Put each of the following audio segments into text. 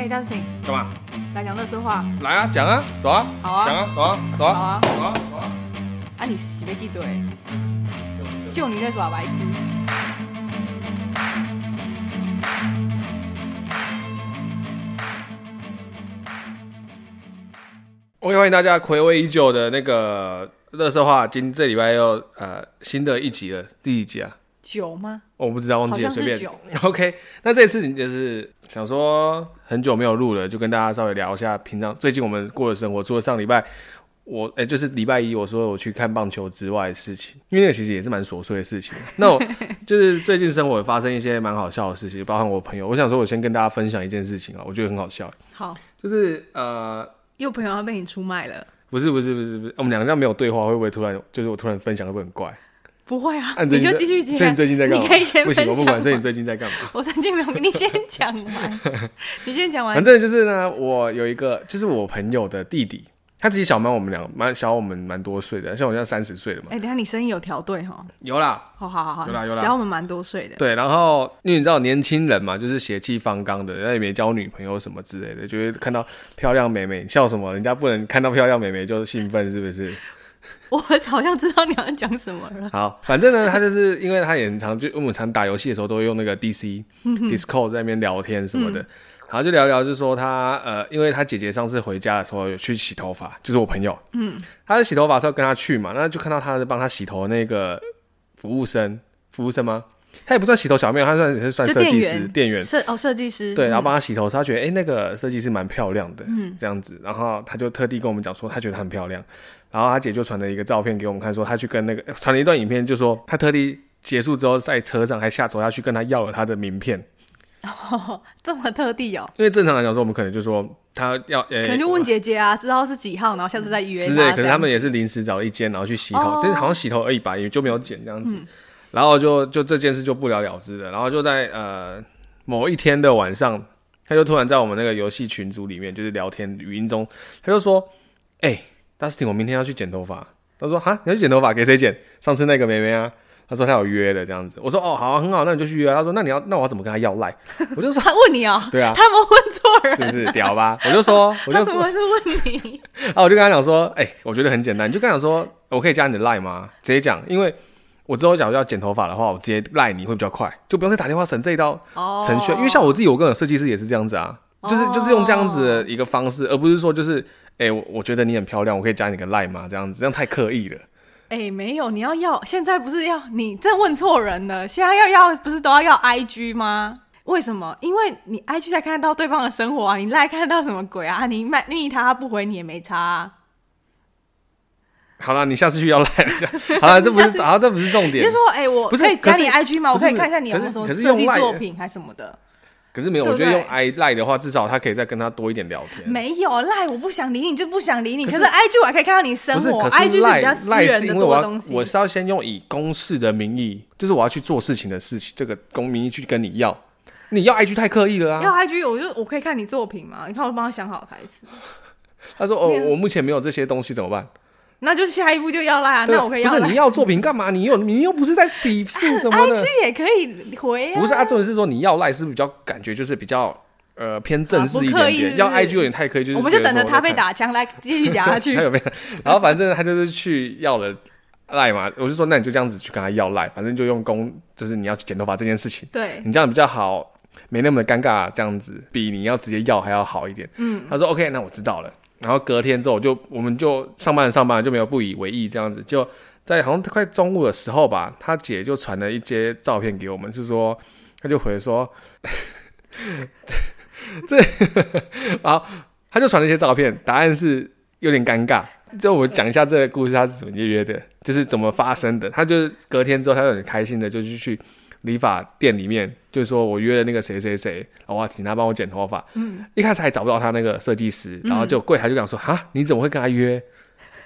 哎，Dustin，干嘛？来讲垃圾话。来啊，讲啊，走啊，好啊，讲啊，走啊，走啊，好啊，走啊，走啊。啊，你洗没记对？就你在耍白痴。OK，欢迎大家暌违已久的那个垃圾话，今这礼拜又呃新的一集了，第一集啊？九吗？我不知道，忘记了，随便。九。OK，那这次就是想说很久没有录了，就跟大家稍微聊一下平常最近我们过的生活。除了上礼拜我哎、欸，就是礼拜一我说我去看棒球之外的事情，因为那个其实也是蛮琐碎的事情。那我就是最近生活发生一些蛮好笑的事情，包含我朋友。我想说，我先跟大家分享一件事情啊，我觉得很好笑。好，就是呃，有朋友要被你出卖了？不是不是不是不是，我们两个这样没有对话，会不会突然就是我突然分享会不会很怪？不会啊，你就继续讲。所以你最近在干嘛？你可以先分享。不行，我不管。所以你最近在干嘛？我最近没有，你先讲完。你先讲完。反正就是呢，我有一个，就是我朋友的弟弟，他自己小蛮我们两，蛮小我们蛮多岁的，像我现在三十岁了嘛。哎、欸，等下你声音有调对哈？有啦。好好好好，有啦有啦，小我们蛮多岁的。对，然后因为你知道年轻人嘛，就是血气方刚的，那也没交女朋友什么之类的，就会看到漂亮美眉笑什么，人家不能看到漂亮美眉就兴奋，是不是？我好像知道你要讲什么了。好，反正呢，他就是因为他也很常就我们常打游戏的时候都会用那个 DC Discord 在那边聊天什么的，嗯、然后就聊聊，就说他呃，因为他姐姐上次回家的时候有去洗头发，就是我朋友，嗯，他在洗头发的时候跟他去嘛，那就看到他是帮他洗头的那个服务生，服务生吗？他也不算洗头小妹，他算是算设计师，店员，设哦设计师，对，然后帮他洗头，他觉得哎、欸、那个设计师蛮漂亮的，嗯，这样子，然后他就特地跟我们讲说他觉得很漂亮。然后他姐就传了一个照片给我们看，说他去跟那个传了一段影片，就说他特地结束之后在车上还下走下去跟他要了他的名片。哦，这么特地哦？因为正常来讲说，我们可能就说他要，欸、可能就问姐姐啊，知道是几号，然后下次再约。之类，可是他们也是临时找了一间，然后去洗头，哦、但是好像洗头而已吧，也就没有剪这样子。嗯、然后就就这件事就不了了之了。然后就在呃某一天的晚上，他就突然在我们那个游戏群组里面，就是聊天语音中，他就说：“哎、欸。” Dustin，我明天要去剪头发。他说：“哈，你要去剪头发，给谁剪？上次那个妹妹啊。”他说：“他有约的这样子。”我说：“哦，好、啊，很好，那你就去约。”他说：“那你要，那我要怎么跟他要赖？” 我就说：“他问你啊、喔？”对啊，他们问错人，是不是屌吧？我就说：“ 我就说，他怎么是问你？” 啊，我就跟他讲说：“哎、欸，我觉得很简单，你就跟他讲说，我可以加你的赖吗？直接讲，因为我之后假如要剪头发的话，我直接赖你会比较快，就不用再打电话省这一道程序。Oh. 因为像我自己，我跟我设计师也是这样子啊，就是就是用这样子的一个方式，而不是说就是。”哎、欸，我我觉得你很漂亮，我可以加你个 line 吗？这样子，这样太刻意了。哎、欸，没有，你要要，现在不是要你这问错人了。现在要要，不是都要要 IG 吗？为什么？因为你 IG 才看得到对方的生活啊，你 line 看得到什么鬼啊？你卖密他，他不回你也没差、啊。好了，你下次去要 line。好了，这不是，好，这不是重点。就是说，哎、欸，我可以加你 IG 吗？我可以看一下你有没有什么设计作品还是什么的。可是没有，我觉得用 i 赖的话，至少他可以再跟他多一点聊天。没有赖，我不想理你就不想理你。可是 i g 我还可以看到你生活，i g 是比较私人的多东西。我是要先用以公事的名义，就是我要去做事情的事情，这个公名义去跟你要。你要 i g 太刻意了啊！要 i g 我就我可以看你作品嘛？你看我帮他想好台词。他说：“哦，我目前没有这些东西，怎么办？”那就是下一步就要啦，那我可以要。不是你要作品干嘛？你又你又不是在比拼什么的。IG 也可以回啊。不是啊，重点是说你要赖是比较感觉就是比较呃偏正式一点点。是是要 IG 有点太刻意，就是我们就等着他被打枪来继续讲下去。他有没有？然后反正他就是去要了赖嘛，我就说那你就这样子去跟他要赖，反正就用公就是你要去剪头发这件事情，对你这样比较好，没那么的尴尬，这样子比你要直接要还要好一点。嗯，他说 OK，那我知道了。然后隔天之后就，就我们就上班上班就没有不以为意这样子，就在好像快中午的时候吧，他姐就传了一些照片给我们，就说他就回说，这，然后他就传了一些照片，答案是有点尴尬，就我讲一下这个故事他是怎么约的，就是怎么发生的。他就隔天之后，他就很开心的就去去。理发店里面，就是说我约了那个谁谁谁，然后请他帮我剪头发。嗯，一开始还找不到他那个设计师，然后就柜台就讲说：“哈，你怎么会跟他约？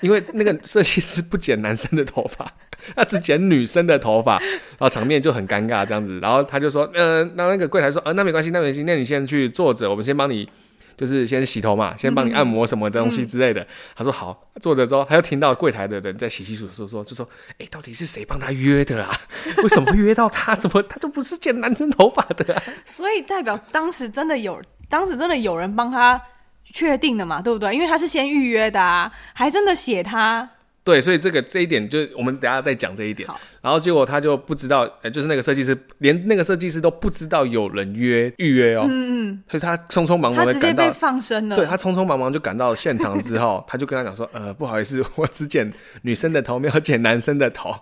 因为那个设计师不剪男生的头发，他只剪女生的头发。”然后场面就很尴尬这样子。然后他就说：“嗯、呃，那那个柜台说，呃，那没关系，那没关系，那你先去坐着，我们先帮你。”就是先洗头嘛，先帮你按摩什么东西之类的。嗯、他说好，坐着之后，他又听到柜台的人在洗洗漱漱，说就说，哎、欸，到底是谁帮他约的啊？为什么会约到他？怎么他就不是剪男生头发的啊？所以代表当时真的有。当时真的有人帮他确定的嘛，对不对？因为他是先预约的啊，还真的写他。对，所以这个这一点，就我们等下再讲这一点。然后结果他就不知道，呃，就是那个设计师，连那个设计师都不知道有人约预约哦。嗯嗯。所以他匆匆忙忙的赶到，被放生了。对，他匆匆忙忙就赶到现场之后，他就跟他讲说：“呃，不好意思，我只剪女生的头，没有剪男生的头。”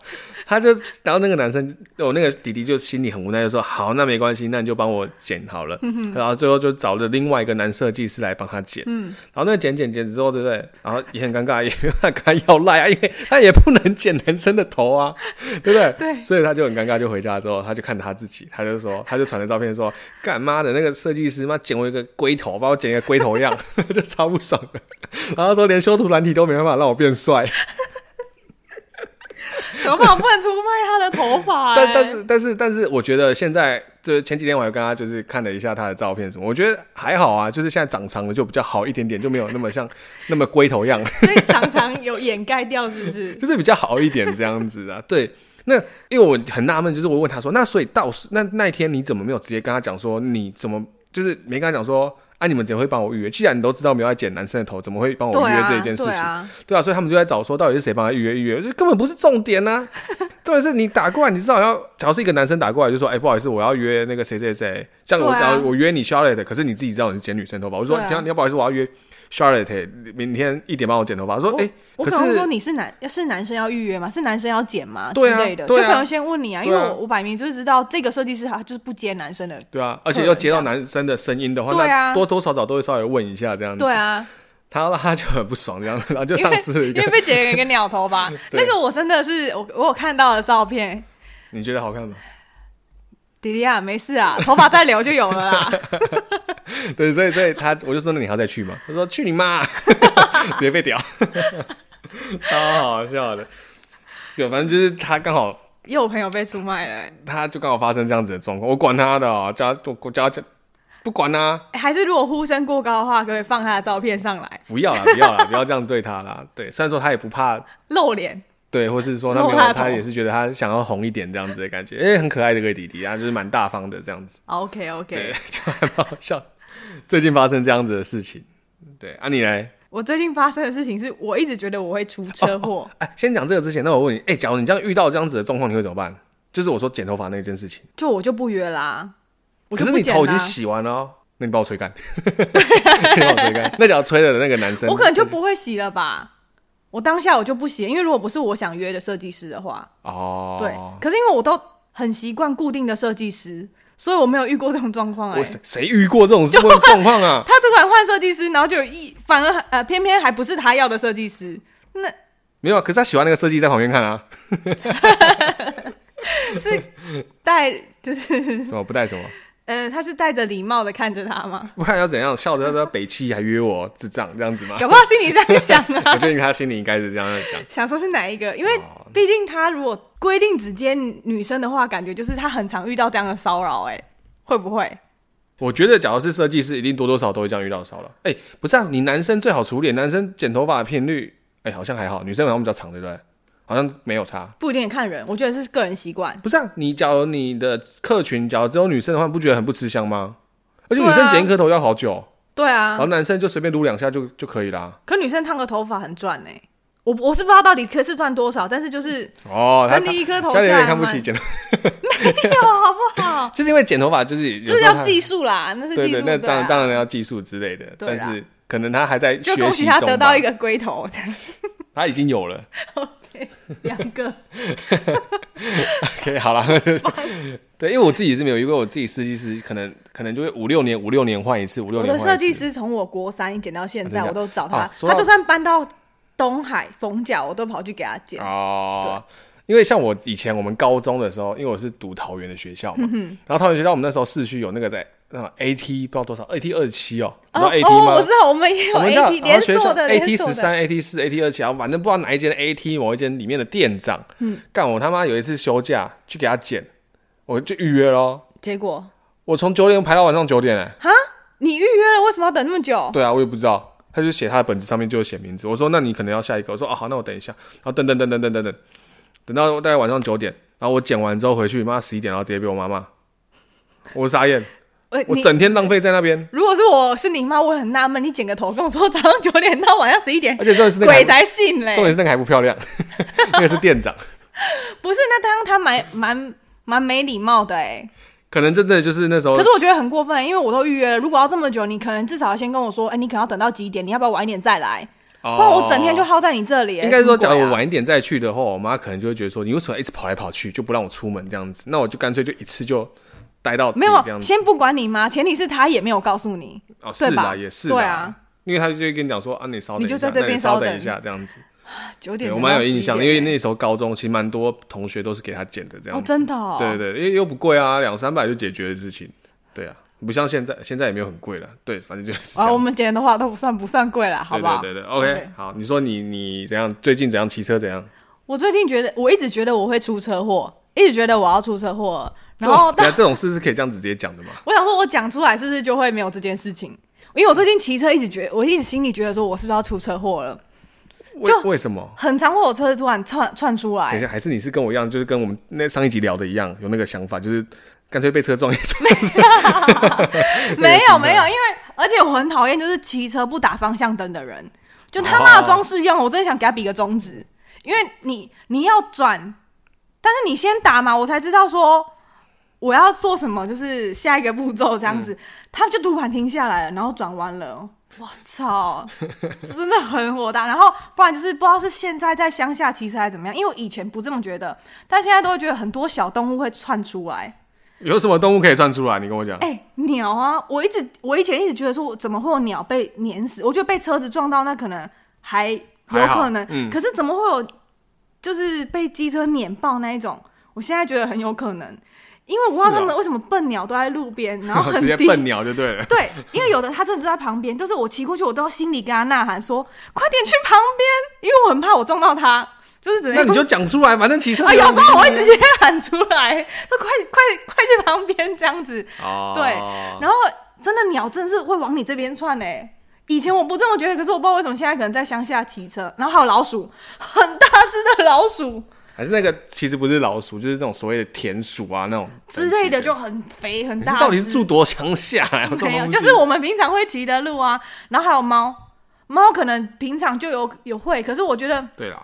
他就，然后那个男生，我那个弟弟就心里很无奈，就说：“好，那没关系，那你就帮我剪好了。嗯 ”然后最后就找了另外一个男设计师来帮他剪。嗯。然后那个剪剪剪之后，对不对？然后也很尴尬，也没有办法跟他要赖啊，因为他也不能剪男生的头啊，对 不对？对。所以他。就很尴尬，就回家之后，他就看他自己，他就说，他就传了照片说，干妈的那个设计师妈剪我一个龟头，把我剪一个龟头样，就超不爽的。然后说连修图软体都没办法让我变帅，怎么办？我不能出卖他的头发。但但是但是但是，我觉得现在就是前几天我还跟他就是看了一下他的照片什么，我觉得还好啊，就是现在长长的就比较好一点点，就没有那么像那么龟头样。所以长长有掩盖掉，是不是？就是比较好一点这样子啊，对。那因为我很纳闷，就是我问他说，那所以到时那那一天你怎么没有直接跟他讲说，你怎么就是没跟他讲说，啊你们怎么会帮我预约？既然你都知道没有要剪男生的头，怎么会帮我预约这一件事情？对啊，所以他们就在找说，到底是谁帮他预约预约？这根本不是重点啊！重点是你打过来，你至少要，假如是一个男生打过来就说，哎、欸，不好意思，我要约那个谁谁谁，像我假如我约你 Charlotte，可是你自己知道你是剪女生头发，我说，你要你要不好意思，我要约。Charlotte，明天一点帮我剪头发。说，哎、欸，我可能说你是男，是男生要预约吗？是男生要剪吗？对啊、之类的，就可能先问你啊，啊因为我我摆明就是知道这个设计师他就是不接男生的。对啊，而且要接到男生的声音的话，那多多少少都会稍微问一下这样子。对啊，他他就很不爽这样子，然后就丧失了一个，因为被剪了一个鸟头发。那个我真的是我我有看到的照片，你觉得好看吗？迪迪啊，没事啊，头发再留就有了啦。对，所以所以他我就说，那你还要再去吗？他说去你妈，直接被屌，超好笑的。对，反正就是他刚好又有朋友被出卖了，他就刚好发生这样子的状况。我管他的、喔，叫他我叫他不管啊。还是如果呼声过高的话，可以放他的照片上来。不要了，不要了，不要这样对他啦。对，虽然说他也不怕露脸。对，或是说他没有，他也是觉得他想要红一点这样子的感觉，哎、欸，很可爱的一个弟弟啊，就是蛮大方的这样子。OK OK，对，就还蛮好笑。最近发生这样子的事情，对啊，你来。我最近发生的事情是我一直觉得我会出车祸。哎、哦哦，先讲这个之前，那我问你，哎、欸，假如你这样遇到这样子的状况，你会怎么办？就是我说剪头发那件事情，就我就不约啦、啊。可是你头已经洗完了、哦，那你帮我吹干。你帮我吹干。那假如吹了的那个男生，我可能就不会洗了吧。我当下我就不洗，因为如果不是我想约的设计师的话，哦，对，可是因为我都很习惯固定的设计师，所以我没有遇过这种状况。哎，谁谁遇过这种状况啊？他突然换设计师，然后就一反而呃偏偏还不是他要的设计师，那没有啊，可是他喜欢那个设计在旁边看啊，是带就是 什么不带什么。呃，他是带着礼貌的看着他吗？不然要怎样？笑着说北七还约我智障这样子吗？搞不好心里这样想啊。我觉得他心里应该是这样想，想说是哪一个？因为毕竟他如果规定只接女生的话，感觉就是他很常遇到这样的骚扰。哎，会不会？我觉得，假如是设计师，一定多多少少都会这样遇到骚扰。哎，不是啊，你男生最好处理，男生剪头发的频率，哎，好像还好，女生好像比较长，对不对？好像没有差，不一定看人，我觉得是个人习惯。不是啊，你假如你的客群假如只有女生的话，不觉得很不吃香吗？而且女生剪一颗头要好久。对啊，然后男生就随便撸两下就就可以啦。可女生烫个头发很赚呢、欸，我我是不知道到底可是赚多少，但是就是哦，整理一颗头发，有点看不起剪头，没有好不好？就是因为剪头发就是就是要技术啦，那是技术，对，对对，那当然、啊、当然要技术之类的，但是可能他还在学习中，就恭喜他得到一个龟头，他已经有了。两个，OK，好了，对，因为我自己是没有，因为我自己设计师可能可能就会五六年五六年换一次，五六年。我的设计师从我国三一剪到现在，我都找他，啊、他就算搬到东海逢角，我都跑去给他剪。哦，因为像我以前我们高中的时候，因为我是读桃园的学校嘛，嗯、然后桃园学校我们那时候市区有那个在。那 AT 不知道多少，AT 二十七哦，你知道 AT 吗？我知道，我们也有 AT 连锁的，AT 十三、AT 四、AT 二七啊，反正不知道哪一间 AT 某一间里面的店长，嗯，干我他妈有一次休假去给他剪，我就预约咯。结果我从九点排到晚上九点哎，哈，你预约了，为什么要等那么久？对啊，我也不知道，他就写他的本子上面就写名字，我说那你可能要下一个，我说哦好，那我等一下，然后等等等等等等等，等到大概晚上九点，然后我剪完之后回去，妈十一点，然后直接被我妈骂，我傻眼。呃，我整天浪费在那边，如果是我是你妈，我很纳闷，你剪个头跟我说早上九点到晚上十一点，而且重点是那个鬼才信嘞。重点是那个还不漂亮，那个是店长，不是，那当他蛮蛮蛮没礼貌的哎。可能真的就是那时候。可是我觉得很过分，因为我都预约了，如果要这么久，你可能至少要先跟我说，哎、欸，你可能要等到几点？你要不要晚一点再来？哦、不然我整天就耗在你这里。应该是说，假如我晚一点再去的话，我妈可能就会觉得说，你为什么一直跑来跑去，就不让我出门这样子？那我就干脆就一次就待到没有。先不管你妈，前提是他也没有告诉你。哦，是吧？也是。对啊，因为他就会跟你讲说啊，你稍等一下，你就在这边稍等一下这样子。九点，我蛮有印象，因为那时候高中其实蛮多同学都是给他剪的这样子。哦，真的、哦。对对，因为又不贵啊，两三百就解决的事情。对啊，不像现在，现在也没有很贵了。对，反正就是。啊，我们剪的话都不算不算贵了，好不好？对对，OK。好，你说你你怎样？最近怎样骑车怎样？我最近觉得，我一直觉得我会出车祸，一直觉得我要出车祸。然后，对啊，这种事是可以这样直接讲的吗？我想说，我讲出来是不是就会没有这件事情？因为我最近骑车一直觉得，我一直心里觉得说，我是不是要出车祸了？就为什么？很常会有车子突然窜窜出来。等一下，还是你是跟我一样，就是跟我们那上一集聊的一样，有那个想法，就是。干脆被车撞一次。没有 没有，因为而且我很讨厌就是骑车不打方向灯的人，就他妈的装饰用，我真的想给他比个中指，因为你你要转，但是你先打嘛，我才知道说我要做什么，就是下一个步骤这样子，嗯、他就突然停下来了，然后转弯了，我操，真的很火大。然后不然就是不知道是现在在乡下骑车还怎么样，因为我以前不这么觉得，但现在都会觉得很多小动物会窜出来。有什么动物可以窜出来？你跟我讲。哎、欸，鸟啊！我一直我以前一直觉得说，怎么会有鸟被碾死？我觉得被车子撞到，那可能还有可能。嗯。可是怎么会有，就是被机车碾爆那一种？我现在觉得很有可能，因为我不知道他们为什么笨鸟都在路边，然后很直接笨鸟就对了。对，因为有的他真的就在旁边，就是我骑过去，我都要心里跟他呐喊说：“快点去旁边！”因为我很怕我撞到他。就是直接，那你就讲出来，反正骑车。啊，有时候我会直接喊出来，都快快快去旁边这样子。哦。对，然后真的鸟真的是会往你这边窜嘞。以前我不这么觉得，可是我不知道为什么现在可能在乡下骑车，然后还有老鼠，很大只的老鼠。还是那个其实不是老鼠，就是这种所谓的田鼠啊那种之类的，就很肥很大。到底是住多乡下啊？没有，就是我们平常会骑的路啊。然后还有猫，猫可能平常就有有会，可是我觉得对啦。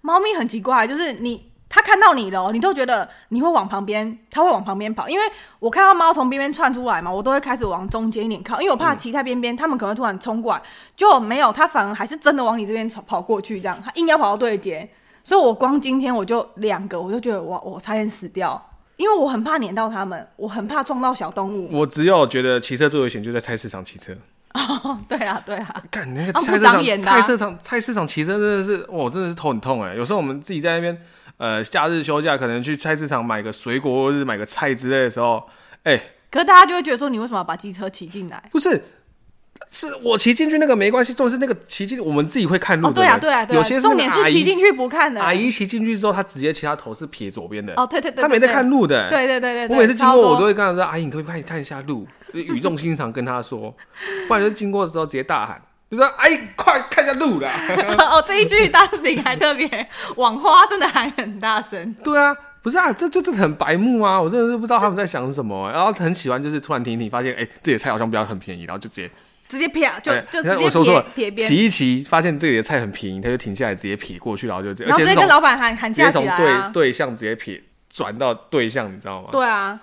猫咪很奇怪，就是你它看到你了，你都觉得你会往旁边，它会往旁边跑。因为我看到猫从边边窜出来嘛，我都会开始往中间一点靠，因为我怕骑在边边，它们可能会突然冲过来，就没有，它反而还是真的往你这边跑跑过去，这样它硬要跑到对接。所以我光今天我就两个，我就觉得我我差点死掉，因为我很怕碾到他们，我很怕撞到小动物。我只有觉得骑车最危险，就在菜市场骑车。哦，对啊，对啊，看那个菜市场，菜市场，菜市场骑车真的是，哇，真的是头很痛哎。有时候我们自己在那边，呃，假日休假可能去菜市场买个水果或者是买个菜之类的时候，哎、欸，可是大家就会觉得说，你为什么要把机车骑进来？不是。是我骑进去那个没关系，重点是那个骑进去我们自己会看路的。对啊，对啊，对啊。有些重点是骑进去不看的。阿姨骑进去之后，她直接骑她头是撇左边的。哦，对对对。她没在看路的。对对对对。我每次经过，我都会跟她说：“阿姨，你可不可以看看一下路？”语重心长跟她说，不然就经过的时候直接大喊，就说：“哎，快看一下路啦！” 哦，这一句当时还特别网花，真的还很大声。对啊，不是啊，这就真的很白目啊！我真的是不知道他们在想什么，然后很喜欢就是突然停一停，发现哎，这里的菜好像比较很便宜，然后就直接。直接撇就就直接我说错了，撇边骑一骑，发现这里的菜很便宜，他就停下来直接撇过去，然后就这样，然后直接跟老板喊喊价起来啊，对对象直接撇转到对象，你知道吗？对啊，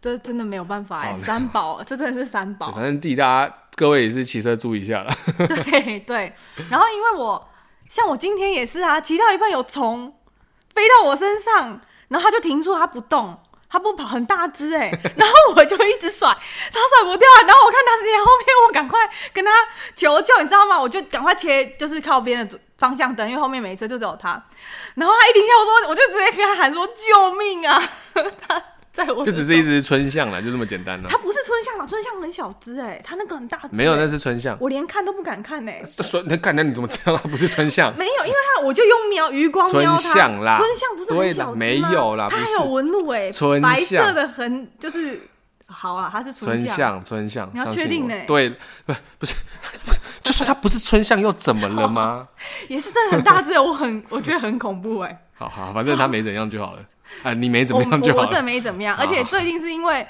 这真的没有办法哎，三宝，这真的是三宝。反正自己大家各位也是骑车注意一下了。对对，然后因为我像我今天也是啊，骑到一半有虫飞到我身上，然后他就停住，他不动。他不跑很大只哎，然后我就一直甩，他甩不掉，然后我看他是在后面，我赶快跟他求救，你知道吗？我就赶快切，就是靠边的方向灯，因为后面没车，就只有他。然后他一停下，我说，我就直接跟他喊说：“救命啊！” 他。在我就只是一只春象了，就这么简单了。它不是春象嘛？春象很小只哎，它那个很大只。没有，那是春象。我连看都不敢看哎。说那看那你怎么知道它不是春象？没有，因为它我就用瞄余光瞄它。春象啦，春象不是很小只吗？没有啦，它还有纹路哎，春白色的很就是好啊，它是春象，春象。你要确定呢？对，不不是，就算它不是春象又怎么了吗？也是真的很大只，我很我觉得很恐怖哎。好好，反正它没怎样就好了。啊，你没怎么样就好。我，我真的没怎么样，而且最近是因为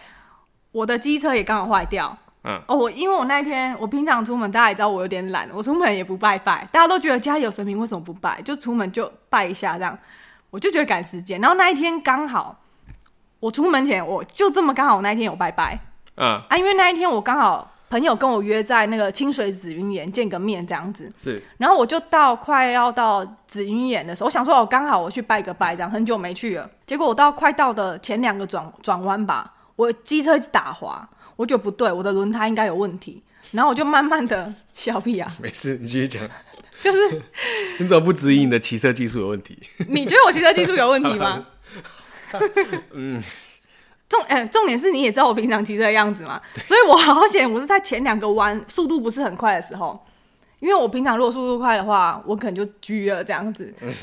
我的机车也刚好坏掉。嗯，哦，我因为我那一天我平常出门，大家也知道我有点懒，我出门也不拜拜，大家都觉得家里有神明为什么不拜？就出门就拜一下这样，我就觉得赶时间。然后那一天刚好我出门前，我就这么刚好我那一天有拜拜。嗯啊，因为那一天我刚好朋友跟我约在那个清水紫云岩见个面这样子，是，然后我就到快要到紫云岩的时候，我想说我刚好我去拜个拜，这样很久没去了。结果我到快到的前两个转转弯吧，我机车一直打滑。我觉得不对，我的轮胎应该有问题，然后我就慢慢的小屁啊，没事，你继续讲。就是你怎么不质疑你的骑车技术有问题？你觉得我骑车技术有问题吗？嗯，重哎、欸，重点是你也知道我平常骑车的样子嘛，所以我好险，我是在前两个弯速度不是很快的时候，因为我平常如果速度快的话，我可能就狙了这样子。嗯、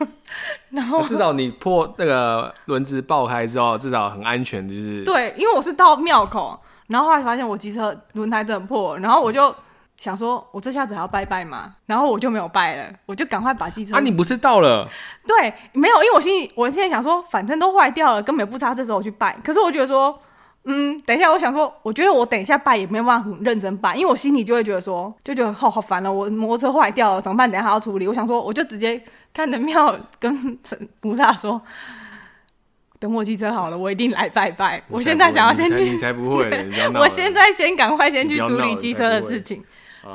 然后至少你破那个轮子爆开之后，至少很安全，就是对，因为我是到庙口。然后后来发现我机车轮胎真的破，然后我就想说，我这下子还要拜拜吗？然后我就没有拜了，我就赶快把机车。啊，你不是到了？对，没有，因为我心里，我现在想说，反正都坏掉了，根本不差这时候我去拜。可是我觉得说，嗯，等一下，我想说，我觉得我等一下拜也没有办法很认真拜，因为我心里就会觉得说，就觉得好好烦了，我摩托车坏掉了怎么办？等一下还要处理。我想说，我就直接看着庙跟神菩萨说。等我机车好了，我一定来拜拜。我现在想要先去，你才不会，我现在先赶快先去处理机车的事情，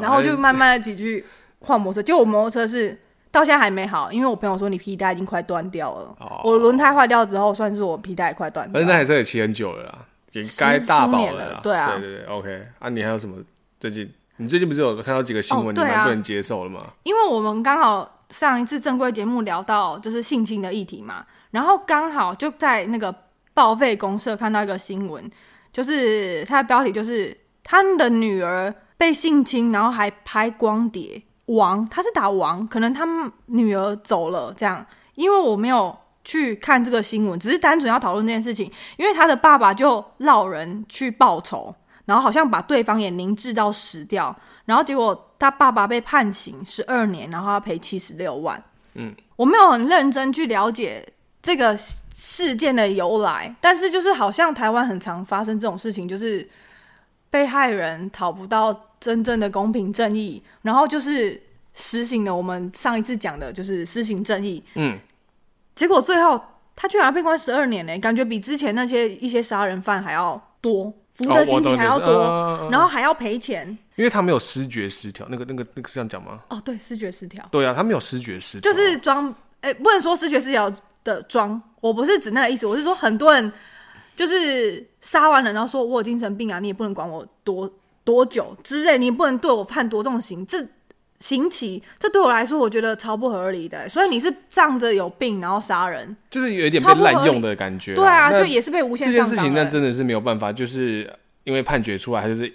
然后就慢慢的几句 换摩托车。就我摩托车是到现在还没好，因为我朋友说你皮带已经快断掉了。哦、我轮胎坏掉之后，算是我皮带也快断掉了。但是那台车也骑很久了啦，也该大保了，了。对啊，对对对，OK。啊，你还有什么？最近你最近不是有看到几个新闻，你蛮不能接受了吗？因为我们刚好上一次正规节目聊到就是性侵的议题嘛。然后刚好就在那个报废公社看到一个新闻，就是它的标题就是他的女儿被性侵，然后还拍光碟。王，他是打王，可能他女儿走了这样。因为我没有去看这个新闻，只是单纯要讨论这件事情。因为他的爸爸就落人去报仇，然后好像把对方也凝滞到死掉，然后结果他爸爸被判刑十二年，然后要赔七十六万。嗯，我没有很认真去了解。这个事件的由来，但是就是好像台湾很常发生这种事情，就是被害人讨不到真正的公平正义，然后就是实行了我们上一次讲的，就是施行正义。嗯，结果最后他居然要被关十二年呢，感觉比之前那些一些杀人犯还要多，服的刑期还要多，哦、然后还要赔钱，因为他没有失觉失调，那个那个那个是这样讲吗？哦，对，失觉失调。对啊，他没有失觉失调，就是装，哎，不能说失觉失调。的装，我不是指那个意思，我是说很多人就是杀完人，然后说我有精神病啊，你也不能管我多多久之类，你不能对我判多重刑，这刑期，这对我来说我觉得超不合理的。所以你是仗着有病然后杀人，就是有一点被滥用的感觉。对啊，就也是被无限上。这件事情那真的是没有办法，就是因为判决出来，就是。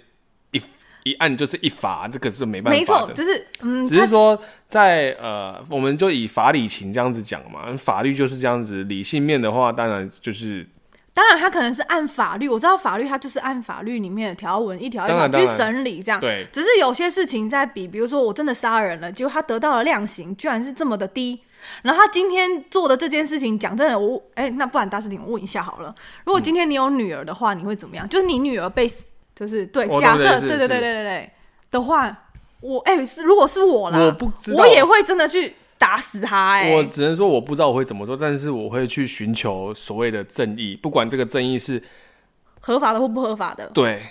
一一案就是一罚，这个是没办法的。没错，就是嗯，只是说在呃，我们就以法理情这样子讲嘛，法律就是这样子。理性面的话，当然就是，当然他可能是按法律，我知道法律它就是按法律里面的条文一条一条去审理这样。对，只是有些事情在比，比如说我真的杀人了，结果他得到了量刑居然是这么的低，然后他今天做的这件事情，讲真的，我哎、欸，那不然大师兄我问一下好了，如果今天你有女儿的话，你会怎么样？就是你女儿被。就是对，假设对对对对对对的话，我哎、欸，是如果是我啦，我不知道，我也会真的去打死他哎、欸。我只能说我不知道我会怎么做，但是我会去寻求所谓的正义，不管这个正义是合法的或不合法的。对.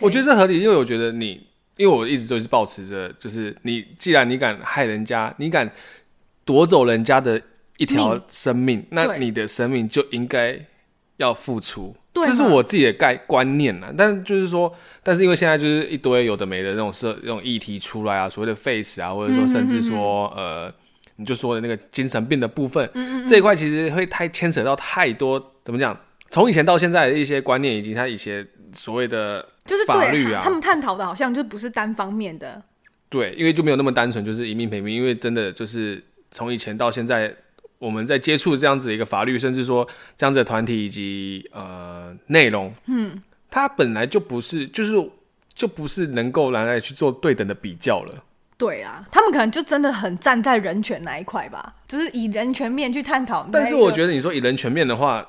我觉得这合理，因为我觉得你，因为我一直就是保持着，就是你既然你敢害人家，你敢夺走人家的一条生命，那你的生命就应该要付出。这是我自己的概观念呐，但是就是说，但是因为现在就是一堆有的没的那种社、那种议题出来啊，所谓的 face 啊，或者说甚至说、呃，你就说的那个精神病的部分，嗯嗯这一块其实会太牵扯到太多，怎么讲？从以前到现在的一些观念，以及他一些所谓的就是法律啊，他们探讨的好像就不是单方面的，对，因为就没有那么单纯，就是一命赔命，因为真的就是从以前到现在。我们在接触这样子的一个法律，甚至说这样子的团体以及呃内容，嗯，它本来就不是，就是就不是能够拿来去做对等的比较了。对啊，他们可能就真的很站在人权那一块吧，就是以人权面去探讨。但是我觉得你说以人权面的话，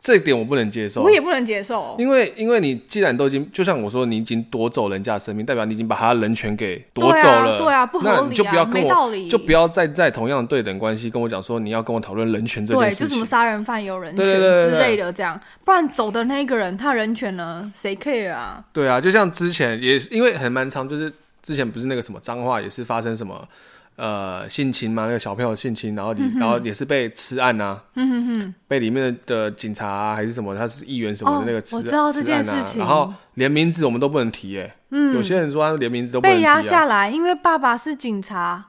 这一点我不能接受，我也不能接受，因为因为你既然都已经，就像我说，你已经夺走人家的生命，代表你已经把他的人权给夺走了，对啊，不合理啊，那你就不要跟我，没道理，就不要再在同样的对等关系跟我讲说你要跟我讨论人权这件事情，对，就什么杀人犯有人权之类的，这样，不然走的那个人他人权呢，谁 care 啊？对啊，就像之前也因为很蛮长，就是之前不是那个什么脏话也是发生什么。呃，性侵嘛，那个小朋友性侵，然后你、嗯，然后也是被吃案呐、啊嗯哼哼，被里面的警察、啊、还是什么，他是议员什么的那个吃、哦、我知道这件事情，然后连名字我们都不能提，哎，嗯，有些人说他连名字都不能提、啊、被压下来，因为爸爸是警察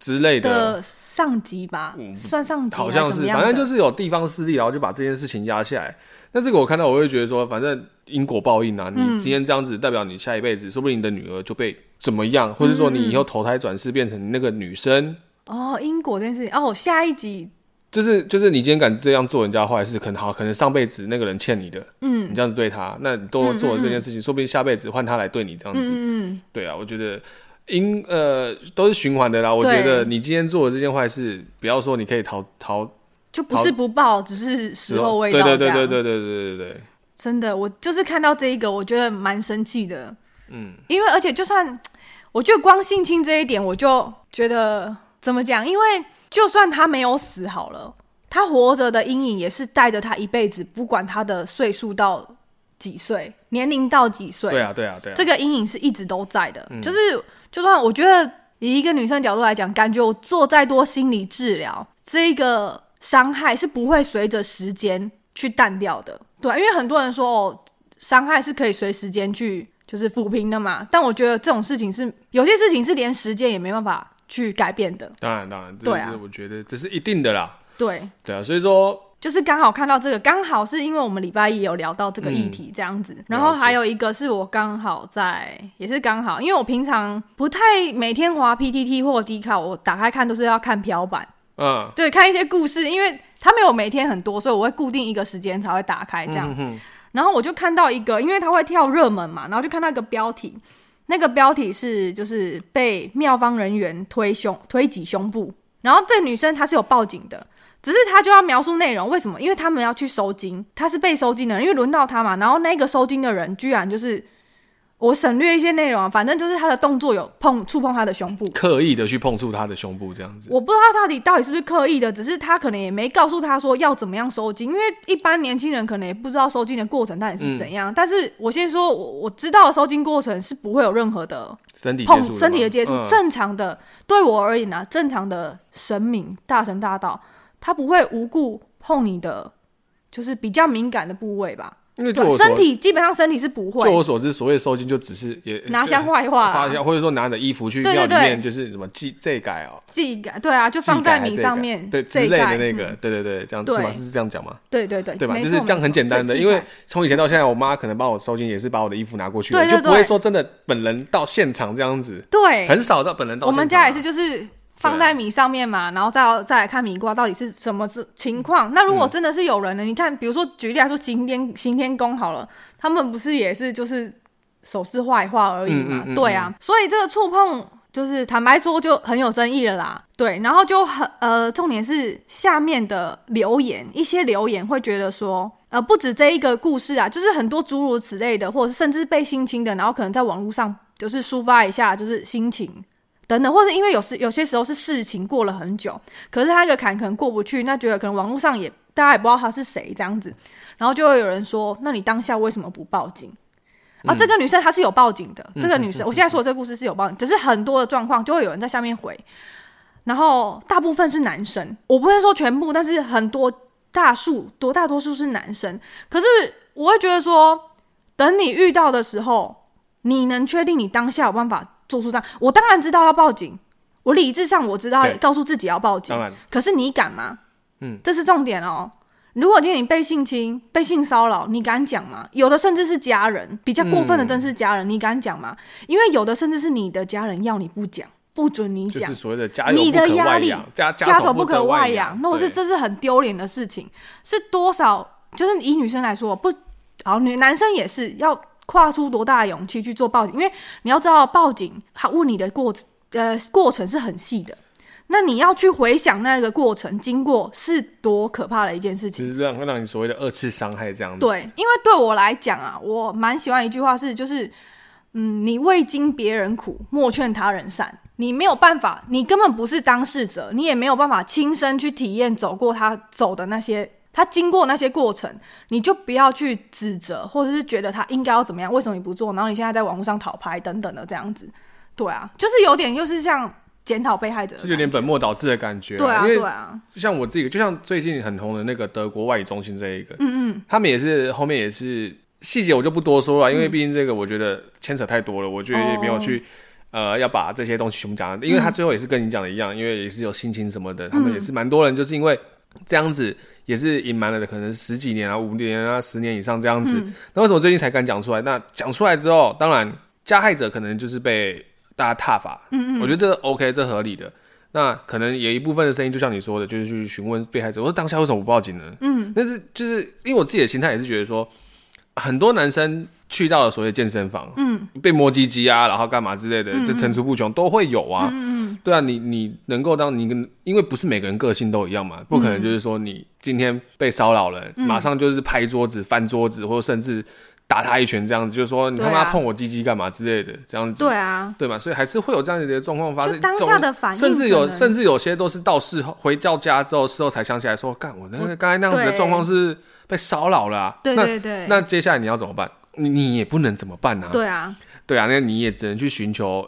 之类的。上级吧，算上级，好像是，反正就是有地方势力，然后就把这件事情压下来。那这个我看到，我会觉得说，反正因果报应啊，你今天这样子，代表你下一辈子，说不定你的女儿就被怎么样，或者说你以后投胎转世变成那个女生。哦，因果这件事情，哦，下一集就是就是你今天敢这样做人家坏事，可能好，可能上辈子那个人欠你的，嗯，你这样子对他，那你都做了这件事情，说不定下辈子换他来对你这样子，嗯，对啊，我觉得因呃都是循环的啦。我觉得你今天做的这件坏事，不要说你可以逃逃。就不是不报，只是时候未到。对对对对对对对对对，真的，我就是看到这一个，我觉得蛮生气的。嗯，因为而且就算我觉得光性侵这一点，我就觉得怎么讲？因为就算他没有死好了，他活着的阴影也是带着他一辈子，不管他的岁数到几岁，年龄到几岁。对啊对啊对啊，这个阴影是一直都在的。嗯，就是就算我觉得以一个女生角度来讲，感觉我做再多心理治疗，这个。伤害是不会随着时间去淡掉的，对，因为很多人说哦，伤害是可以随时间去就是抚平的嘛。但我觉得这种事情是有些事情是连时间也没办法去改变的。当然，当然，对啊，我觉得这是一定的啦。对，对啊，所以说就是刚好看到这个，刚好是因为我们礼拜一有聊到这个议题这样子，嗯，然后还有一个是我刚好在，也是刚好，因为我平常不太每天滑 PTT 或 D 卡，我打开看都是要看漂板。嗯，对，看一些故事，因为他没有每天很多，所以我会固定一个时间才会打开这样。嗯。然后我就看到一个，因为他会跳热门嘛，然后就看到一个标题，那个标题是就是被妙方人员推胸推挤胸部，然后这个女生她是有报警的，只是她就要描述内容，为什么？因为他们要去收金，她是被收金的人，因为轮到她嘛，然后那个收金的人居然就是。我省略一些内容啊，反正就是他的动作有碰触碰他的胸部，刻意的去碰触他的胸部这样子。我不知道他到底到底是不是刻意的，只是他可能也没告诉他说要怎么样收惊，因为一般年轻人可能也不知道收惊的过程到底是怎样。嗯、但是我先说，我我知道的收惊过程是不会有任何的身体碰身体的接触、嗯，正常的对我而言啊，正常的神明大神大道，他不会无故碰你的，就是比较敏感的部位吧。因为就我身体基本上身体是不会。就我所知，所谓收金就只是也拿香画一画，或者说拿你的衣服去庙里面，就是什么祭祭改哦，祭改对啊，就放在米上面，对之类的那个，嗯、对对对，这样是吗？是这样讲吗？对对对，对吧？就是这样很简单的，因为从以前到现在，我妈可能帮我收金也是把我的衣服拿过去，对对对，就不会说真的本人到现场这样子，对，很少到本人到。我们家也是，就是。放在米上面嘛，然后再再来看米卦到底是什么情况。那如果真的是有人呢？嗯、你看，比如说举例来说，刑天行天宫好了，他们不是也是就是手势画一画而已嘛、嗯嗯嗯？对啊，所以这个触碰就是坦白说就很有争议了啦。对，然后就很呃，重点是下面的留言，一些留言会觉得说，呃，不止这一个故事啊，就是很多诸如此类的，或者是甚至被性侵的，然后可能在网络上就是抒发一下就是心情。等等，或者因为有时有些时候是事情过了很久，可是他一个坎可能过不去，那觉得可能网络上也大家也不知道他是谁这样子，然后就会有人说：“那你当下为什么不报警？”嗯、啊，这个女生她是有报警的，这个女生、嗯、我现在说的这个故事是有报警，只是很多的状况就会有人在下面回，然后大部分是男生，我不会说全部，但是很多大数多大多数是男生，可是我会觉得说，等你遇到的时候，你能确定你当下有办法？做出这样，我当然知道要报警，我理智上我知道告诉自己要报警，可是你敢吗？嗯，这是重点哦。如果今天你被性侵、被性骚扰，你敢讲吗？有的甚至是家人，比较过分的真是家人，嗯、你敢讲吗？因为有的甚至是你的家人要你不讲，不准你讲，就是所谓的家你的压力家家丑不可外扬，那我是这是很丢脸的事情，是多少？就是以女生来说，不好，女男生也是要。跨出多大的勇气去做报警？因为你要知道，报警他问你的过程，呃，过程是很细的。那你要去回想那个过程经过是多可怕的一件事情，就是让让你所谓的二次伤害这样子。对，因为对我来讲啊，我蛮喜欢一句话是，就是嗯，你未经别人苦，莫劝他人善。你没有办法，你根本不是当事者，你也没有办法亲身去体验走过他走的那些，他经过那些过程，你就不要去指责，或者是觉得他应该要怎么样，为什么你不做？然后你现在在网络上讨拍等等的这样子，对啊，就是有点又是像检讨被害者，就有点本末倒置的感觉。对啊，对啊，就像我自己，就像最近很红的那个德国外语中心这一个，嗯嗯，他们也是后面也是细节我就不多说了，因为毕竟这个我觉得牵扯太多了，我觉得也没有去。哦呃，要把这些东西全部讲，因为他最后也是跟你讲的一样，嗯、因为也是有心情什么的，他们也是蛮多人，就是因为这样子，也是隐瞒了的，可能十几年啊、五年啊、十年以上这样子。嗯、那为什么最近才敢讲出来？那讲出来之后，当然加害者可能就是被大家挞伐。嗯嗯，我觉得这 OK，这合理的。那可能有一部分的声音，就像你说的，就是去询问被害者，我说当下为什么不报警呢？嗯，但是就是因为我自己的心态也是觉得说，很多男生。去到了所谓健身房，嗯，被摸鸡鸡啊，然后干嘛之类的，这层出不穷，都会有啊。嗯嗯，对啊，你你能够当你跟，因为不是每个人个性都一样嘛，不可能就是说你今天被骚扰了，马上就是拍桌子、翻桌子，或者甚至打他一拳这样子，就是说你他妈碰我鸡鸡干嘛之类的这样子。对啊，对嘛，所以还是会有这样子的状况发生。当下的反应，甚至有甚至有些都是到事后回到家之后，事后才想起来说，干我那个刚才那样子的状况是被骚扰了啊。对对对，那接下来你要怎么办？你你也不能怎么办啊？对啊，对啊，那你也只能去寻求，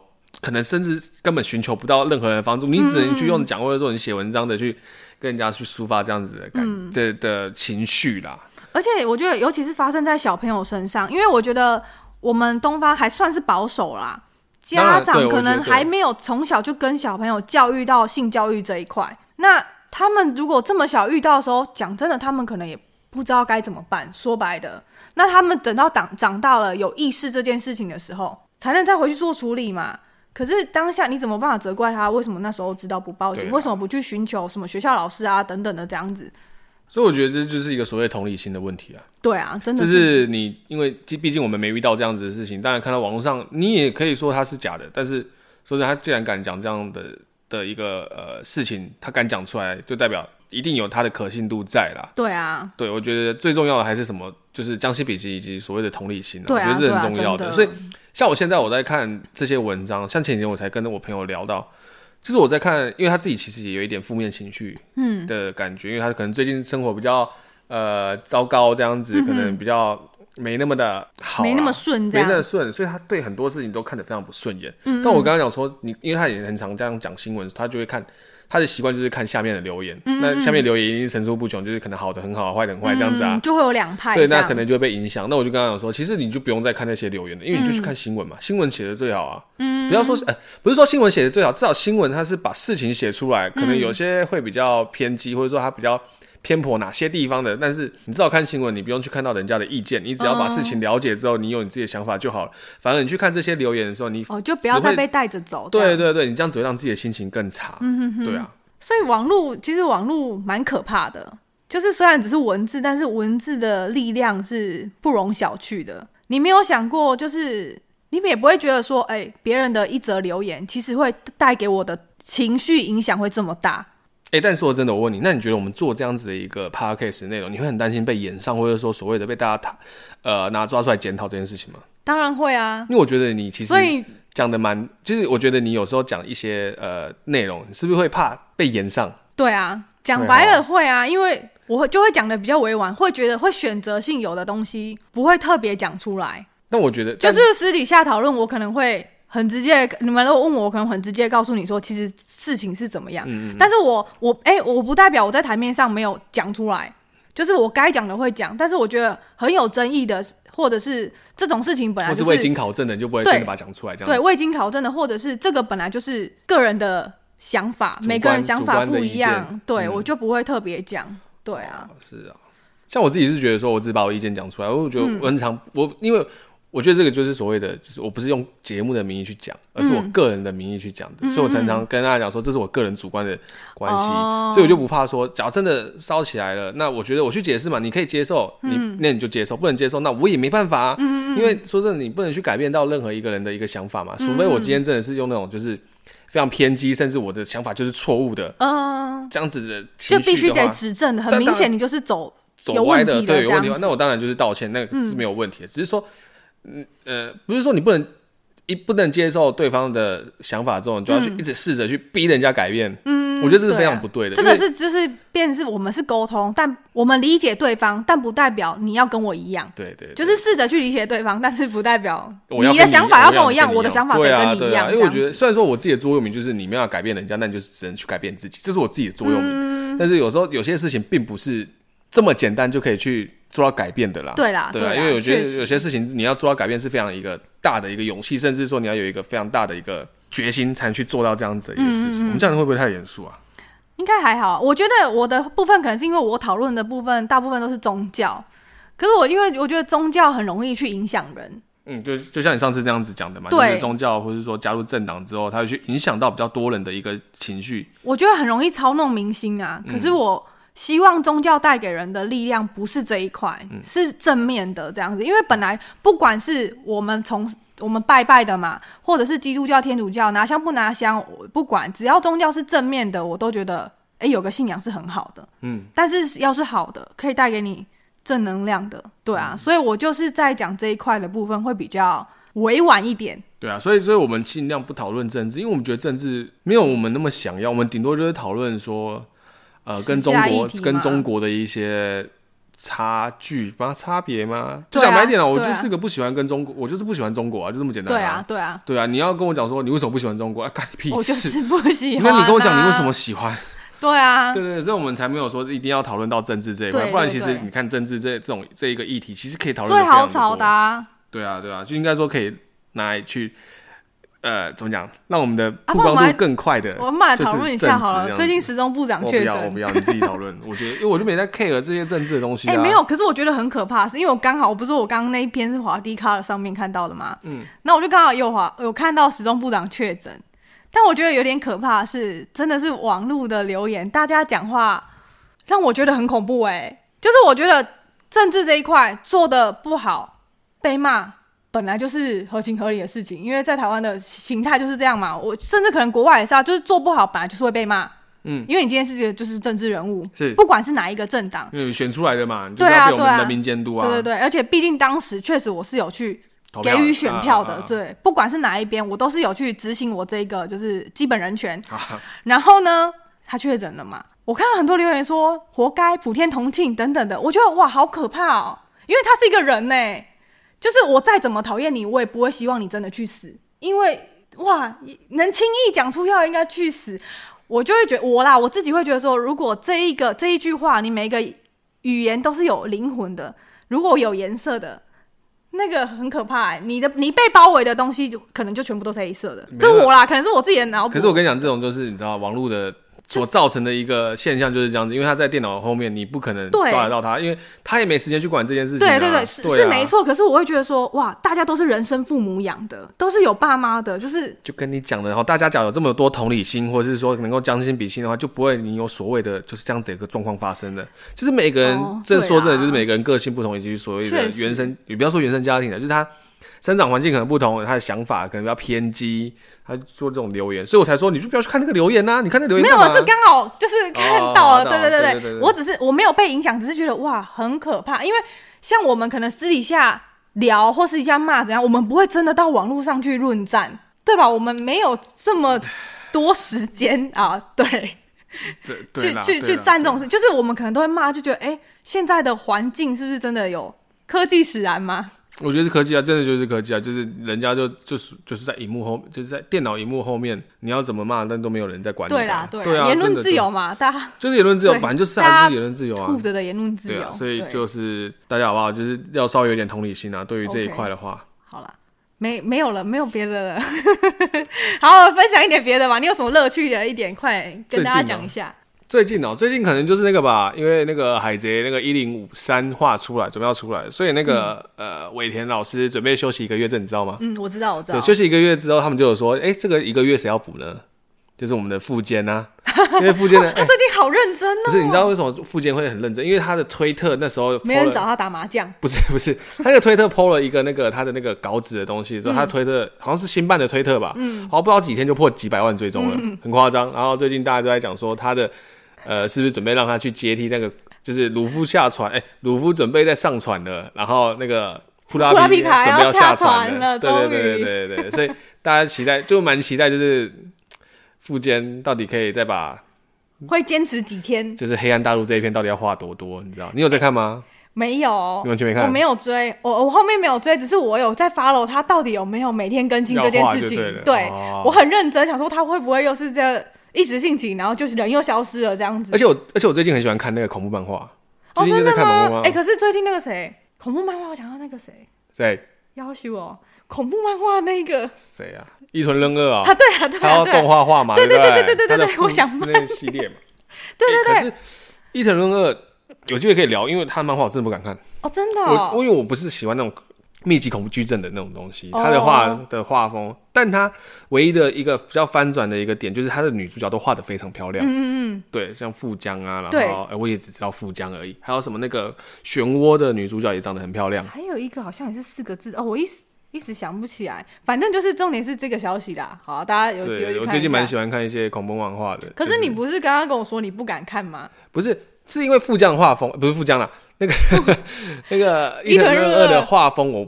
可能甚至根本寻求不到任何人的帮助，你只能去用讲或者说你写文章的去跟人家去抒发这样子的感的的情绪啦。而且我觉得，尤其是发生在小朋友身上，因为我觉得我们东方还算是保守啦，家长可能还没有从小就跟小朋友教育到性教育这一块。那他们如果这么小遇到的时候，讲真的，他们可能也不知道该怎么办。说白的。那他们等到长长大了有意识这件事情的时候，才能再回去做处理嘛。可是当下你怎么办法责怪他？为什么那时候知道不报警？啊、为什么不去寻求什么学校老师啊等等的这样子？所以我觉得这就是一个所谓同理心的问题啊。对啊，真的是。就是你，因为毕竟我们没遇到这样子的事情，当然看到网络上，你也可以说他是假的。但是说实在，他既然敢讲这样的的一个呃事情，他敢讲出来，就代表。一定有他的可信度在啦。对啊，对，我觉得最重要的还是什么，就是将心比心以及所谓的同理心。我觉得这很重要的。的所以，像我现在我在看这些文章，像前几天我才跟我朋友聊到，就是我在看，因为他自己其实也有一点负面情绪，嗯的感觉，嗯、因为他可能最近生活比较呃糟糕，这样子，可能比较没那么的好，没那么顺，没那么顺，所以他对很多事情都看得非常不顺眼。嗯，嗯，但我刚刚讲说，你因为他也很常这样讲新闻，他就会看。他的习惯就是看下面的留言，嗯嗯，那下面留言一定层出不穷，就是可能好的很好，坏的很坏这样子啊，就会有两派。对，那可能就会被影响。那我就跟他讲说，其实你就不用再看那些留言了，因为你就去看新闻嘛，嗯、新闻写的最好啊。嗯，不要说，呃，不是说新闻写的最好，至少新闻它是把事情写出来，可能有些会比较偏激，或者说它比较。偏颇哪些地方的？但是你至少看新闻，你不用去看到人家的意见，你只要把事情了解之后，你有你自己的想法就好了。反而你去看这些留言的时候，你哦就不要再被带着走。对对对，你这样只会让自己的心情更差。嗯哼哼，对啊。所以网络其实网络蛮可怕的，就是虽然只是文字，但是文字的力量是不容小觑的。你没有想过，就是你们也不会觉得说，哎、欸，别人的一则留言其实会带给我的情绪影响会这么大。哎、欸，但说真的，我问你，那你觉得我们做这样子的一个 podcast 内容，你会很担心被延上，或者说所谓的被大家呃拿抓出来检讨这件事情吗？当然会啊，因为我觉得你其实讲的蛮，以就是我觉得你有时候讲一些呃内容，你是不是会怕被延上？对啊，讲白了会啊，因为我就会讲的比较委婉，会觉得会选择性有的东西不会特别讲出来。那我觉得就是私底下讨论，我可能会。很直接，你们如果问我，我可能很直接告诉你说，其实事情是怎么样。嗯嗯。但是我我哎、欸，我不代表我在台面上没有讲出来，就是我该讲的会讲。但是我觉得很有争议的，或者是这种事情本来就是未经考证的，你就不会真的把它讲出来。这样对，未经考证的，或者是这个本来就是个人的想法，每个人想法不一样。对，嗯、我就不会特别讲。对啊，是啊。像我自己是觉得说，我只把我意见讲出来，我觉得我很常、嗯、我因为。我觉得这个就是所谓的，就是我不是用节目的名义去讲，而是我个人的名义去讲的，嗯、所以我常常跟大家讲说，这是我个人主观的关系，嗯、所以我就不怕说，假如真的烧起来了，那我觉得我去解释嘛，你可以接受，你那你就接受，不能接受，那我也没办法、啊，嗯、因为说真的，你不能去改变到任何一个人的一个想法嘛，除非我今天真的是用那种就是非常偏激，甚至我的想法就是错误的，嗯，这样子的情绪的，就必须得指正的，很明显你就是走走歪的，对，有问题那我当然就是道歉，那个是没有问题的，只是说。嗯呃，不是说你不能一不能接受对方的想法之后，你就要去一直试着去逼人家改变。嗯，我觉得这是非常不对的。对啊，这个是就是变是我们是沟通，但我们理解对方，但不代表你要跟我一样。对对，对，就是试着去理解对方，但是不代表你的想法要跟我一样，我的想法跟你一样。对啊，因为我觉得虽然说我自己的座右铭就是你们要改变人家，那你就是只能去改变自己，这是我自己的座右铭。嗯，但是有时候有些事情并不是这么简单就可以去。做到改变的啦，对啦，对啊，因为我觉得有些事情你要做到改变是非常一个大的一个勇气，甚至说你要有一个非常大的一个决心才能去做到这样子的一个事情。我们这样子会不会太严肃啊？应该还好，我觉得我的部分可能是因为我讨论的部分大部分都是宗教，可是我因为我觉得宗教很容易去影响人。嗯，就就像你上次这样子讲的嘛，对，宗教或者说加入政党之后，它会去影响到比较多人的一个情绪。我觉得很容易操弄民心啊，可是我。希望宗教带给人的力量不是这一块，嗯、是正面的这样子。因为本来不管是我们从我们拜拜的嘛，或者是基督教、天主教拿香不拿香，我不管只要宗教是正面的，我都觉得哎、欸，有个信仰是很好的。嗯，但是要是好的，可以带给你正能量的，对啊。嗯、所以我就是在讲这一块的部分会比较委婉一点。对啊，所以所以我们尽量不讨论政治，因为我们觉得政治没有我们那么想要，我们顶多就是讨论说。呃，跟中国跟中国的一些差距吗？差别吗？就讲白一点了，我就是个不喜欢跟中国，我就是不喜欢中国啊，就这么简单。对啊，对啊，对啊。你要跟我讲说你为什么不喜欢中国啊？干你屁事！我就是不喜欢。那你跟我讲你为什么喜欢？对啊，对对，所以我们才没有说一定要讨论到政治这一块，不然其实你看政治这这种这一个议题，其实可以讨论最好吵的。对啊，对啊，就应该说可以拿来去。呃，怎么讲？让我们的曝光度更快的，我们来讨论一下好了。最近时钟部长确诊，我不要，你自己讨论。我觉得，因为我就没在 care 这些政治的东西。哎，没有，可是我觉得很可怕，是因为我刚好，我不是我刚刚那一篇是滑 Dcard 上面看到的吗？嗯，那我就刚好有华，有看到时钟部长确诊，但我觉得有点可怕，是真的是网络的留言，大家讲话让我觉得很恐怖。哎，就是我觉得政治这一块做的不好，被骂。本来就是合情合理的事情，因为在台湾的形态就是这样嘛。我甚至可能国外也是啊，就是做不好，本来就是会被骂。嗯，因为你今天是这个就是政治人物，是。不管是哪一个政党，嗯，选出来的嘛，对啊，对啊，人民监督啊，对对对。而且毕竟当时确实我是有去给予选票的，对，不管是哪一边，我都是有去执行我这个就是基本人权。然后呢，他确诊了嘛，我看到很多留言说活该、普天同庆等等的，我觉得哇，好可怕哦，因为他是一个人呢。就是我再怎么讨厌你，我也不会希望你真的去死，因为哇，能轻易讲出要应该去死，我就会觉得我啦，我自己会觉得说，如果这一个这一句话，你每一个语言都是有灵魂的，如果有颜色的，那个很可怕欸，你的你被包围的东西就可能就全部都是黑色的。这是我啦，可能是我自己的脑补。可是我跟你讲，这种就是你知道网络的。所造成的一个现象就是这样子，因为他在电脑后面，你不可能抓得到他，因为他也没时间去管这件事情。对对对，是是没错。可是我会觉得说，哇，大家都是人生父母养的，都是有爸妈的，就是就跟你讲的，然后大家讲有这么多同理心，或者是说能够将心比心的话，就不会你有所谓的就是这样子一个状况发生的。就是每个人，这说真的，就是每个人个性不同，以及所谓的原生，也不要说原生家庭的，就是他。生长环境可能不同，他的想法可能比较偏激，他做这种留言，所以我才说你就不要去看那个留言呐、啊。你看那留言没有？我是刚好就是看到了，哦、对对对对，我只是我没有被影响，只是觉得哇很可怕，因为像我们可能私底下聊或私底下骂怎样，我们不会真的到网络上去论战，对吧？我们没有这么多时间啊，对，对，对去去去战这种事，就是我们可能都会骂，就觉得哎、欸，现在的环境是不是真的有科技使然吗？我觉得是科技啊，真的就是科技啊，就是人家就就是就是在荧幕后，就是在电脑荧幕后面，你要怎么骂，但都没有人在管你。对啦，对，对啊，言论自由嘛，大家就是言论自由，反正就是还是言论自由啊，护着的言论自由。对啊，所以就是大家好不好？就是要稍微有点同理心啊，对于这一块的话。好了，没没有了，没有别的了。好，我分享一点别的吧。你有什么乐趣的一点，快跟大家讲一下。最近哦，最近可能就是那个吧，因为那个海贼那个一零五三画出来，准备要出来，所以那个、嗯、呃尾田老师准备休息一个月，这你知道吗？嗯，我知道，我知道。对，休息一个月之后，他们就有说，哎，这个一个月谁要补呢？就是我们的富坚啊，因为富坚呢，他最近好认真哦。不是，你知道为什么富坚会很认真？因为他的推特那时候没人找他打麻将。不是不是，他那个推特 PO 了一个那个他的那个稿纸的东西之后，嗯、他推特好像是新办的推特吧，嗯，好像不知道几天就破几百万追踪了，很夸张。然后最近大家都在讲说他的呃，是不是准备让他去接替那个，就是鲁夫下船，哎，鲁夫准备在上船了，然后那个库拉皮卡准备要下船了，对对对对对所以大家期待就蛮期待，就是。富坚到底可以再把会坚持几天？就是黑暗大陆这一篇到底要画多多？你知道？你有在看吗？没有，你完全没看。我没有追，我我后面没有追，只是我有在 follow 他到底有没有每天更新这件事情。对，对哦、我很认真想说他会不会又是这一时兴起，然后就是人又消失了这样子。而且我而且我最近很喜欢看那个恐怖漫画。哦，真的吗？哎、欸，可是最近那个谁，恐怖漫画，我想到那个谁，谁？要求我恐怖漫画那个谁啊？伊藤润二啊，啊对啊对啊，他要动画化嘛，对对对对对对对对，我想那个系列嘛，对对对。可是伊藤润二有机会可以聊，因为他的漫画我真的不敢看哦，真的。我因为我不是喜欢那种密集恐怖矩阵的那种东西，他的画的画风，但他唯一的一个比较翻转的一个点，就是他的女主角都画的非常漂亮，嗯嗯，对，像富江啊，然后哎，我也只知道富江而已，还有什么那个漩涡的女主角也长得很漂亮，还有一个好像也是四个字哦，我一时。一时想不起来，反正就是重点是这个消息啦。好，大家有机会。我最近蛮喜欢看一些恐怖漫画的。可是你不是刚刚跟我说你不敢看吗？不是，是因为富江画风，不是富江啦，那个 那个伊藤润二的画风我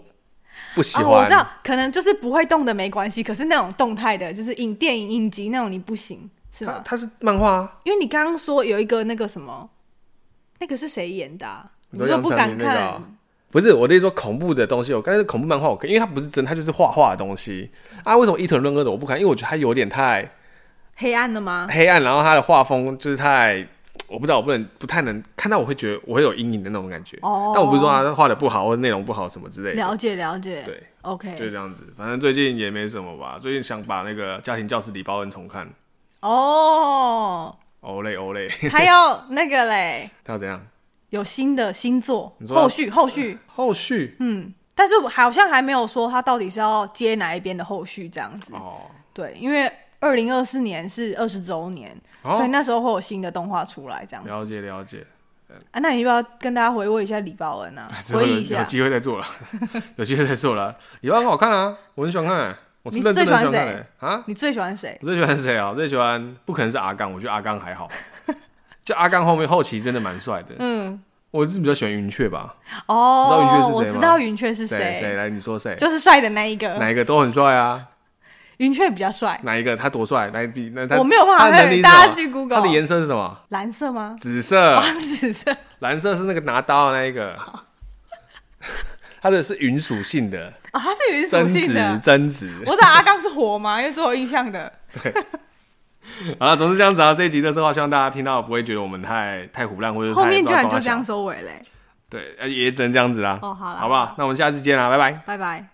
不喜欢。我知道，可能就是不会动的没关系，可是那种动态的，就是影电影影集那种你不行，是吗？他是漫画啊，因为你刚刚说有一个那个什么，那个是谁演的？你说不敢看。不是，我的意思说恐怖的东西，我刚才恐怖漫画我可以，因为它不是真，它就是画画的东西啊。为什么伊藤润二的我不看？因为我觉得它有点太黑暗了吗？黑暗，然后它的画风就是太，我不知道，我不能不太能看到，我会觉得我会有阴影的那种感觉。哦。但我不是说他画的不好或者内容不好什么之类的。了解了解。对，OK，就是这样子。反正最近也没什么吧。最近想把那个家庭教师礼包恩重看。哦。哦嘞哦嘞。还要那个嘞？他要怎样？有新的新作，后续后续后续，嗯，但是好像还没有说他到底是要接哪一边的后续这样子。哦，对，因为二零二四年是二十周年，哦，所以那时候会有新的动画出来这样子。了解了解。啊，那你要不要跟大家回味一下李包恩啊？回忆一下，有机会再做了，有机会再做了。李包恩很好看啊，我很喜欢看。我你最喜欢谁啊？你最喜欢谁？我最喜欢谁啊？我最喜欢不可能是阿刚，我觉得阿刚还好。就阿刚后面后期真的蛮帅的，嗯，我是比较喜欢云雀吧。哦，你知道云雀是谁吗？我知道云雀是谁。谁来？你说谁？就是帅的那一个。哪一个都很帅啊。云雀比较帅。哪一个？他多帅？来比那他。我没有办法看，大家去 Google。他的颜色是什么？蓝色吗？紫色。紫色。蓝色是那个拿刀的那一个。他的是云属性的。啊，他是云属性的。真子。我知道阿刚是火吗？因为最有印象的。对。好了，总是这样子啊。这一集的时候，希望大家听到不会觉得我们太太胡乱，或者后面居然就这样收尾嘞。对，也只能这样子啦。哦，好了，好不好？那我们下次见啦，拜拜，拜拜。